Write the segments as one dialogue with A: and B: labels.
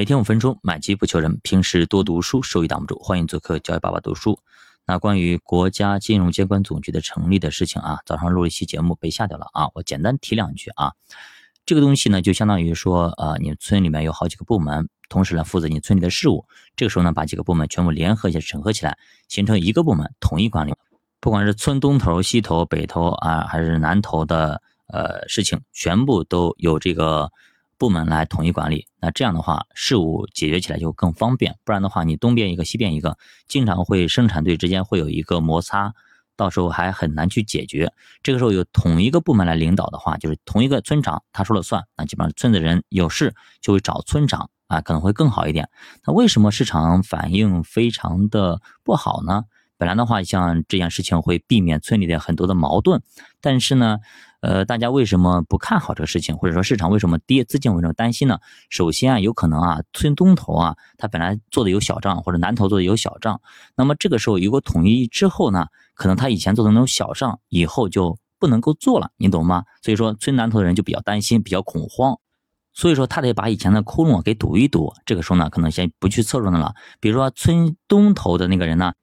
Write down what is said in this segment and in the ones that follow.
A: 每天五分钟，买基不求人。平时多读书，收益挡不住。欢迎做客教育爸爸读书。那关于国家金融监管总局的成立的事情啊，早上录了一期节目被下掉了啊。我简单提两句啊。这个东西呢，就相当于说，呃，你村里面有好几个部门，同时呢负责你村里的事务。这个时候呢，把几个部门全部联合一下，整合起来，形成一个部门，统一管理。不管是村东头、西头、北头啊，还是南头的呃事情，全部都有这个。部门来统一管理，那这样的话事务解决起来就更方便。不然的话，你东边一个西边一个，经常会生产队之间会有一个摩擦，到时候还很难去解决。这个时候有同一个部门来领导的话，就是同一个村长他说了算，那基本上村子人有事就会找村长啊，可能会更好一点。那为什么市场反应非常的不好呢？本来的话，像这件事情会避免村里的很多的矛盾，但是呢。呃，大家为什么不看好这个事情，或者说市场为什么跌，资金为什么担心呢？首先啊，有可能啊，村东头啊，他本来做的有小账，或者南头做的有小账，那么这个时候如果统一之后呢，可能他以前做的那种小账，以后就不能够做了，你懂吗？所以说村南头的人就比较担心，比较恐慌，所以说他得把以前的窟窿给堵一堵。这个时候呢，可能先不去侧重的了。比如说村东头的那个人呢。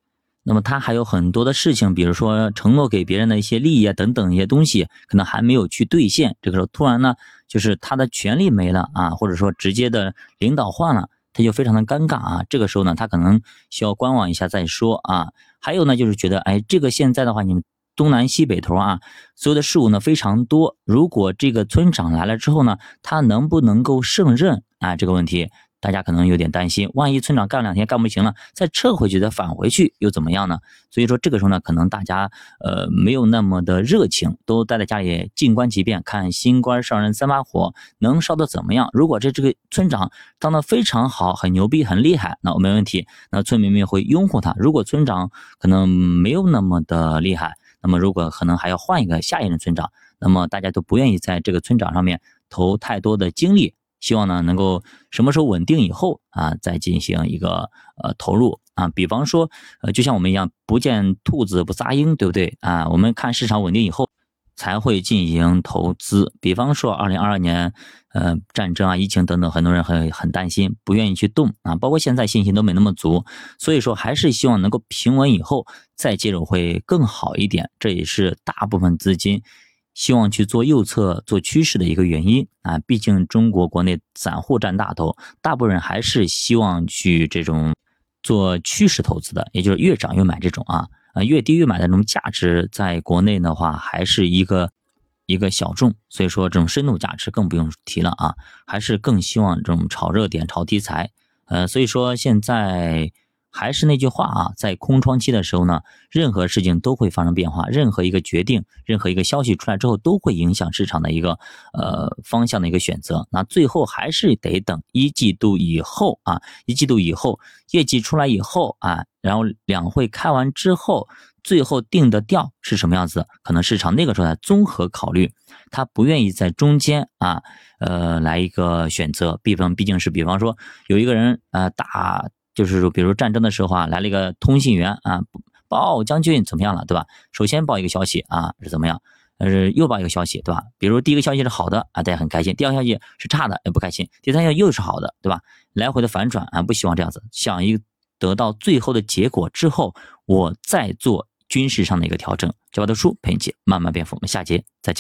A: 那么他还有很多的事情，比如说承诺给别人的一些利益啊等等一些东西，可能还没有去兑现。这个时候突然呢，就是他的权利没了啊，或者说直接的领导换了，他就非常的尴尬啊。这个时候呢，他可能需要观望一下再说啊。还有呢，就是觉得哎，这个现在的话，你们东南西北头啊，所有的事物呢非常多。如果这个村长来了之后呢，他能不能够胜任啊？这个问题。大家可能有点担心，万一村长干两天干不行了，再撤回去再返回去又怎么样呢？所以说这个时候呢，可能大家呃没有那么的热情，都待在家里静观其变，看新官上任三把火能烧的怎么样。如果这这个村长当的非常好，很牛逼，很厉害，那我没问题，那村民们会拥护他。如果村长可能没有那么的厉害，那么如果可能还要换一个下一任村长，那么大家都不愿意在这个村长上面投太多的精力。希望呢能够什么时候稳定以后啊，再进行一个呃投入啊。比方说，呃，就像我们一样，不见兔子不撒鹰，对不对啊？我们看市场稳定以后才会进行投资。比方说，二零二二年，呃，战争啊、疫情等等，很多人很很担心，不愿意去动啊。包括现在信心都没那么足，所以说还是希望能够平稳以后再介入会更好一点。这也是大部分资金。希望去做右侧做趋势的一个原因啊，毕竟中国国内散户占大头，大部分人还是希望去这种做趋势投资的，也就是越涨越买这种啊啊越低越买的这种价值，在国内的话还是一个一个小众，所以说这种深度价值更不用提了啊，还是更希望这种炒热点、炒题材，呃，所以说现在。还是那句话啊，在空窗期的时候呢，任何事情都会发生变化，任何一个决定，任何一个消息出来之后，都会影响市场的一个呃方向的一个选择。那最后还是得等一季度以后啊，一季度以后业绩出来以后啊，然后两会开完之后，最后定的调是什么样子，可能市场那个时候再综合考虑，他不愿意在中间啊呃来一个选择。比方毕竟是比方说有一个人啊打。就是说，比如战争的时候啊，来了一个通信员啊，报将军怎么样了，对吧？首先报一个消息啊，是怎么样？呃，又报一个消息，对吧？比如第一个消息是好的啊，大家很开心；第二个消息是差的，也不开心；第三个又是好的，对吧？来回的反转啊，不希望这样子。想一得到最后的结果之后，我再做军事上的一个调整。教我的书陪你一起慢慢变富。我们下节再见。